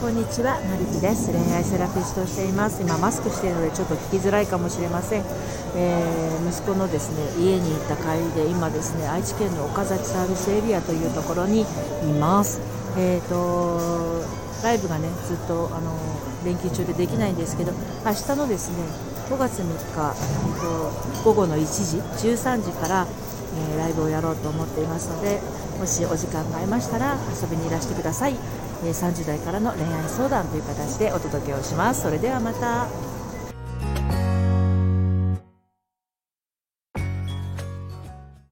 こんにちはのりぴです。恋愛セラピストをしています。今マスクしているのでちょっと聞きづらいかもしれません、えー、息子のですね家に行った帰りで今ですね愛知県の岡崎サービスエリアというところにいます。えーとライブがねずっとあの連休中でできないんですけど明日のですね5月3日、えーと、午後の1時13時から、えー、ライブをやろうと思っていますのでもしお時間が合いましたら遊びにいらしてください、えー、30代からの恋愛相談という形でお届けをします。それではまた。